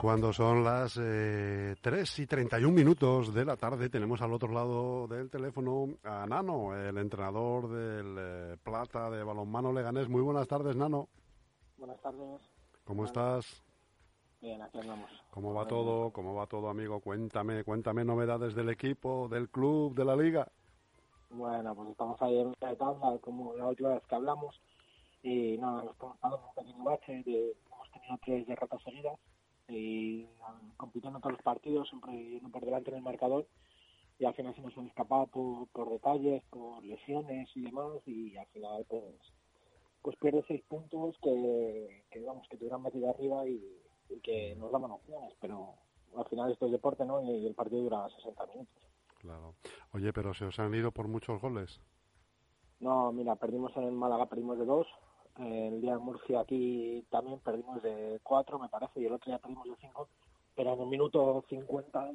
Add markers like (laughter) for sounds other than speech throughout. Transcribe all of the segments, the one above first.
Cuando son las eh, 3 y 31 minutos de la tarde, tenemos al otro lado del teléfono a Nano, el entrenador del eh, Plata de Balonmano Leganés. Muy buenas tardes, Nano. Buenas tardes. ¿Cómo estás? Bien, aquí andamos. ¿Cómo va todo? ¿Cómo va todo, amigo? Cuéntame, cuéntame novedades del equipo, del club, de la liga. Bueno, pues estamos ahí en la etapa, como la última vez que hablamos, y nada, nos estamos dando un pequeño bache, de, hemos tenido tres derrotas seguidas, y um, compitiendo todos los partidos, siempre yendo por delante en el marcador, y al final se nos han escapado por, por detalles, por lesiones y demás, y al final pues pues pierde seis puntos que, que vamos, que tuvieran metido arriba y, y que nos daban opciones, pero al final esto es deporte, ¿no? Y el partido dura 60 minutos. Claro. Oye, pero se os han ido por muchos goles. No, mira, perdimos en el Málaga, perdimos de dos. El día de Murcia aquí también perdimos de cuatro, me parece, y el otro día perdimos de cinco. Pero en el minuto 50,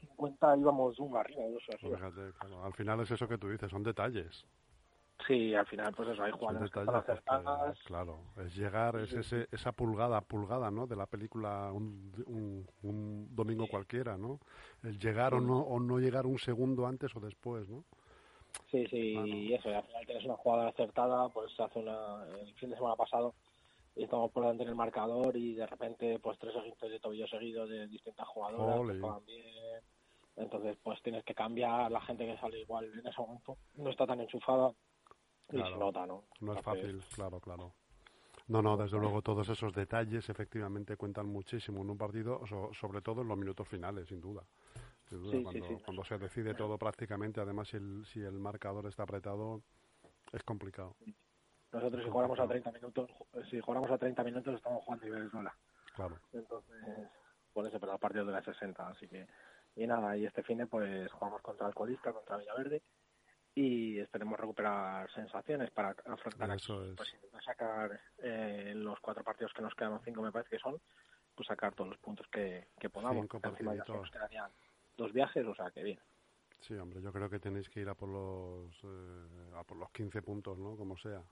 50 íbamos uno arriba, dos arriba. Fíjate, claro, al final es eso que tú dices, son detalles. Sí, al final, pues eso, hay jugadores que están claro, es llegar, es ese, esa pulgada, pulgada, ¿no? De la película un, un, un domingo cualquiera, ¿no? El llegar o no o no llegar un segundo antes o después, ¿no? Sí, sí, y eso, y al final tienes una jugada acertada, pues hace una, el fin de semana pasado, y estamos por delante en el marcador y de repente pues tres esguinces de tobillo seguidos de distintas jugadoras que juegan bien, entonces pues tienes que cambiar, la gente que sale igual en ese momento no está tan enchufada y Claro. se nota, ¿no? No es fácil, claro, claro. No, no, desde luego todos esos detalles efectivamente cuentan muchísimo en un partido, so- sobre todo en los minutos finales, sin duda. Sin duda, Sí, sí, cuando, sí. cuando se decide todo prácticamente, además si el, si el marcador está apretado, es complicado. Nosotros si jugáramos a 30 minutos, si jugáramos a 30 minutos estamos jugando Iberdrola. Claro. Entonces, por eso, pero a partir de las 60, así que... Y nada, y este fin pues jugamos contra el colista, contra Villaverde, y esperemos recuperar sensaciones para afrontar Eso aquí, es. pues intentar sacar eh, los cuatro partidos que nos quedan, cinco me parece que son, pues sacar todos los puntos que, que podamos. Cinco partiditos. nos quedarían dos viajes, o sea que bien. Sí, hombre, yo creo que tenéis que ir a por los, eh, a por los 15 puntos, ¿no? Como sea.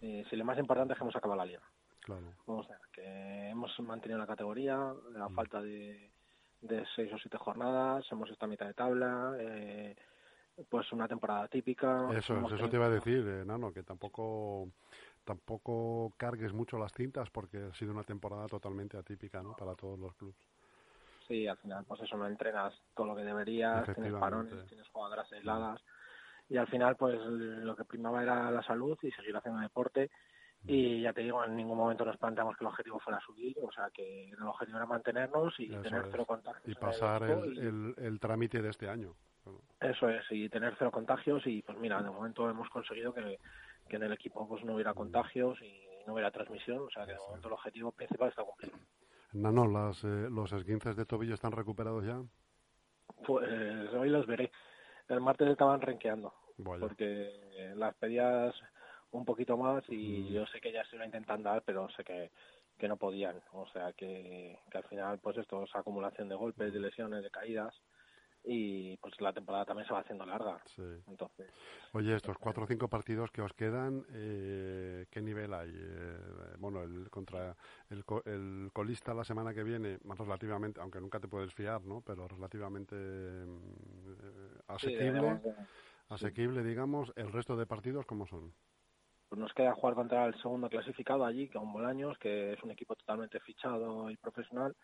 Si lo más importante es que hemos acabado la liga. Claro. O sea, que hemos mantenido la categoría a Mm. falta de, de seis o siete jornadas, hemos estado a mitad de tabla, eh, pues una temporada típica. Eso, eso te iba a decir, eh, Nano, que tampoco tampoco cargues mucho las cintas porque ha sido una temporada totalmente atípica, ¿no? Para todos los clubes. Sí, al final, pues eso, no entrenas todo lo que deberías, tienes parones, tienes jugadoras aisladas. Y al final, pues lo que primaba era la salud y seguir haciendo deporte. Y ya te digo, en ningún momento nos planteamos que el objetivo fuera subir, o sea que el objetivo era mantenernos y Eso tener es. cero contagios. Y pasar el, y- el, el trámite de este año. Eso es, y tener cero contagios y pues mira, de momento hemos conseguido que, que en el equipo pues no hubiera contagios y no hubiera transmisión, o sea que de momento el objetivo principal está cumplido. Nano, las, eh, ¿los esguinces de tobillo están recuperados ya? Pues hoy los veré. El martes estaban renqueando, Vaya. porque las pedías un poquito más y Mm. yo sé que ya se lo intentan dar, pero sé que, que no podían. O sea que, que al final pues esto es acumulación de golpes, de lesiones, de caídas y pues la temporada también se va haciendo larga. Sí. Entonces, Oye, estos cuatro o cinco partidos que os quedan, eh, ¿qué nivel hay? Eh, bueno, el contra el, el colista la semana que viene, más relativamente, aunque nunca te puedes fiar, ¿no? Pero relativamente mm, eh, sí, asequible, asequible, digamos. ¿El resto de partidos cómo son? Pues nos queda jugar contra el segundo clasificado allí, con Bolaños, que es un equipo totalmente fichado y profesional,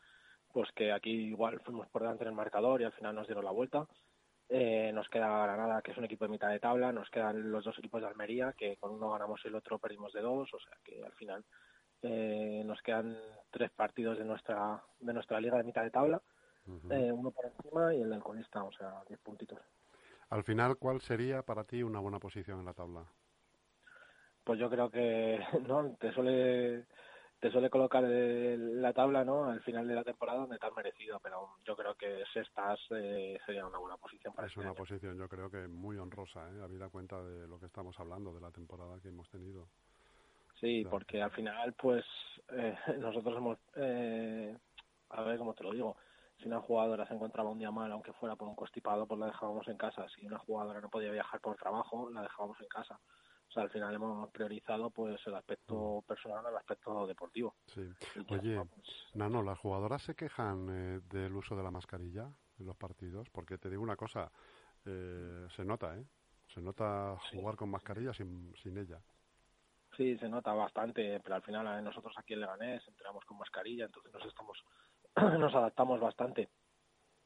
pues que aquí igual fuimos por delante en el marcador y al final nos dieron la vuelta. Eh, nos queda Granada, que es un equipo de mitad de tabla, nos quedan los dos equipos de Almería, que con uno ganamos y el otro perdimos de dos, o sea que al final eh, nos quedan tres partidos de nuestra de nuestra liga de mitad de tabla, eh, uno por encima y el del colista, o sea, diez puntitos. Al final, ¿cuál sería para ti una buena posición en la tabla? pues yo creo que (laughs) no te suele te suele colocar el- la tabla no al final de la temporada donde te has merecido pero yo creo que sextas eh, sería una buena posición para Es este una año. posición, yo creo que muy honrosa, ¿eh? habida cuenta de lo que estamos hablando, de la temporada que hemos tenido. sí Claro. porque al final pues eh, (laughs) nosotros hemos eh, a ver cómo te lo digo si una jugadora se encontraba un día mal aunque fuera por un constipado pues la dejábamos en casa si una jugadora no podía viajar por trabajo la dejábamos en casa sea, al final hemos priorizado pues el aspecto mm. personal al aspecto deportivo. Sí. Oye, pues, Nano, ¿las jugadoras se quejan eh, del uso de la mascarilla en los partidos? Porque te digo una cosa, eh, se nota, ¿eh? Se nota jugar con mascarilla sin, sin ella. Sí, se nota bastante, pero al final eh, nosotros aquí en Leganés entramos con mascarilla, entonces nos estamos (clears throat) nos adaptamos bastante.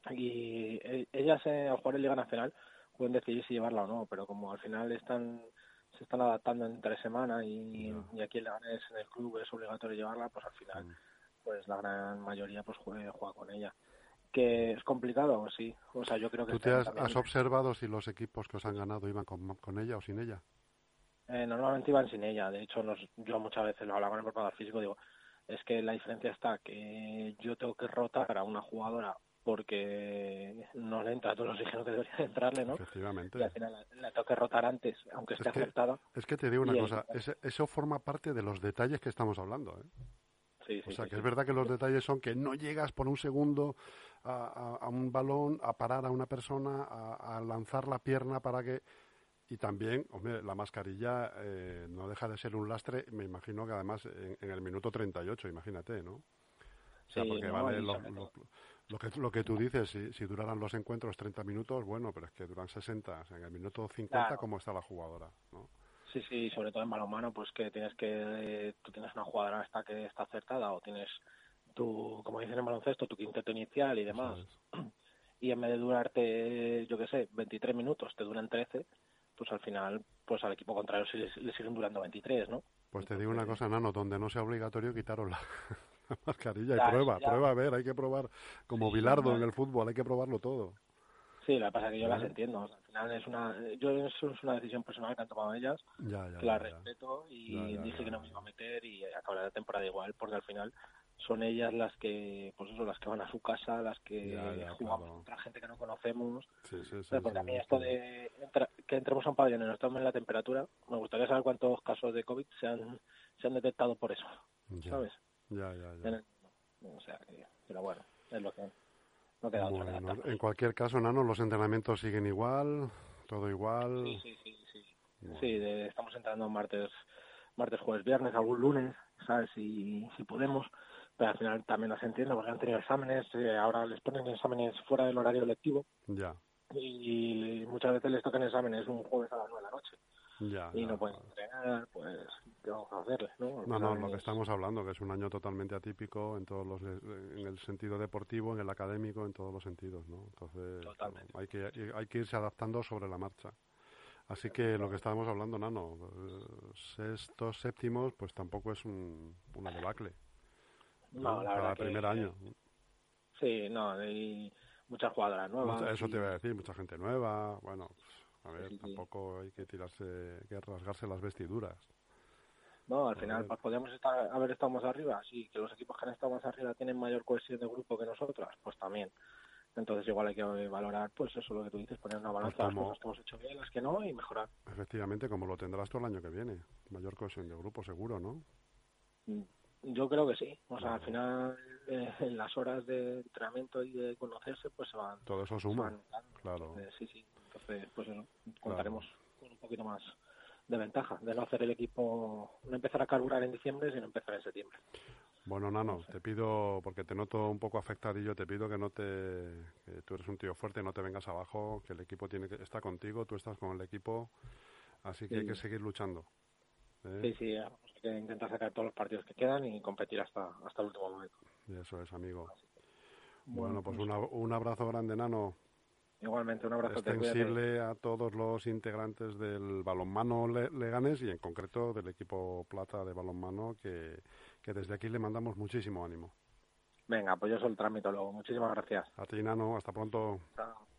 Y ellas al jugar en Liga Nacional pueden decidir si llevarla o no, pero como al final están se están adaptando entre semana y, y aquí en Leganés en el club es obligatorio llevarla, pues al final mm. pues la gran mayoría pues juega, juega con ella que es complicado, sí. O sea, yo creo que... ¿Tú te has, observado si los equipos que os han ganado iban con, con ella o sin ella? Eh, normalmente iban sin ella. De hecho, nos, yo muchas veces lo hablaba con el preparador físico, digo, es que la diferencia está que yo tengo que rotar a una jugadora porque no le entra todo el oxígeno que debería entrarle, ¿no? Efectivamente. Y al final la, tengo que rotar antes, aunque esté acertada. Es que te digo una cosa, eso forma parte de los detalles que estamos hablando, ¿eh? Sí, o sea, que es verdad que los detalles son que no llegas por un segundo a, a, un balón, a parar a una persona, a, a, lanzar la pierna para que... Y también, hombre, la mascarilla eh, no deja de ser un lastre, me imagino que además en, el minuto 38, imagínate, ¿no? O sea, porque vale lo, lo, que, lo que tú dices, si, si duraran los encuentros 30 minutos, bueno, pero es que duran 60, en el minuto 50, ¿cómo está la jugadora? ¿no? Sí, sí, sobre todo en balonmano, pues que tienes que, tú tienes una jugadora hasta que está acertada o tienes tu, como dicen en baloncesto, tu quinteto inicial y demás. Y en vez de durarte, yo qué sé, 23 minutos, te duran 13, pues al final, pues al equipo contrario le, siguen durando 23, ¿no? Pues te digo una cosa, Nano, donde no sea obligatorio quitaros (laughs) la, mascarilla y prueba, prueba a ver, hay que probar, como Bilardo en el fútbol, hay que probarlo todo. Sí, que pasa es que yo las entiendo. al final es una, yo eso es una decisión personal que han tomado ellas, que la respeto y dije que no me iba a meter y acabaré la temporada igual, porque al final son ellas las que, pues eso, las que van a su casa, las que jugamos contra gente que no conocemos. Sí, sí, porque a mí esto de que entremos a un pabellón y nos tomen la temperatura, me gustaría saber cuántos casos de COVID se han, se han detectado por eso, ¿sabes? Ya, ya, ya. o sea, pero bueno, es lo que no queda bueno, En cualquier caso, Nano, los entrenamientos siguen igual, todo igual. Sí, sí, sí. Sí, sí estamos entrando martes, martes, jueves, viernes, algún lunes, ¿sabes? Si, si podemos pero al final también las entiendo porque han tenido exámenes, eh, ahora les ponen exámenes fuera del horario lectivo. Ya. Y, muchas veces les tocan exámenes un jueves a las nueve de la noche. Ya, y no pueden entrenar, pues, ¿qué vamos a hacerles? No, no, no, lo que estamos hablando, que es un año totalmente atípico en todos los, en el sentido deportivo, en el académico, en todos los sentidos, ¿no? Entonces, hay que, hay que irse adaptando sobre la marcha. Así que lo que estábamos hablando, Nano, eh, sextos, séptimos, pues tampoco es un, una debacle. No, la verdad primer año. Sí, no, hay muchas jugadoras nuevas. eso te iba a decir, mucha gente nueva. Bueno, a ver, tampoco hay que tirarse, que rasgarse las vestiduras. No, al final pues, podríamos estar, haber estado más arriba. Sí, que los equipos que han estado más arriba tienen mayor cohesión de grupo que nosotras, pues también. Entonces igual hay que valorar, pues eso lo que tú dices, poner una balanza, pues las cosas que hemos hecho bien, las que no, y mejorar. Efectivamente, como lo tendrás todo el año que viene. Mayor cohesión de grupo, seguro, ¿no? Mm, yo creo que sí. O sea, al final, eh, (laughs) en las horas de entrenamiento y de conocerse, pues se van. Todo eso suma. claro. sí, sí. Entonces, pues eso, contaremos con un poquito más de ventaja, de no hacer el equipo, no empezar a carburar en diciembre, sino empezar en septiembre. Bueno, Nano, te pido, porque te noto un poco afectadillo, te pido que no te, que tú eres un tío fuerte, no te vengas abajo, que el equipo tiene que está contigo, tú estás con el equipo, así que hay que seguir luchando. ¿eh? Sí, sí, hay que intentar sacar todos los partidos que quedan y competir hasta, hasta el último momento. Eso es, amigo. Bueno, pues, pues un abrazo grande, Nano. Igualmente, un abrazo. Extensible a todos los integrantes del balonmano Leganes y en concreto del equipo plata de balonmano que, que desde aquí le mandamos muchísimo ánimo. Venga, pues yo soy el trámite luego. Muchísimas gracias. A ti, Nano. Hasta pronto. Chao.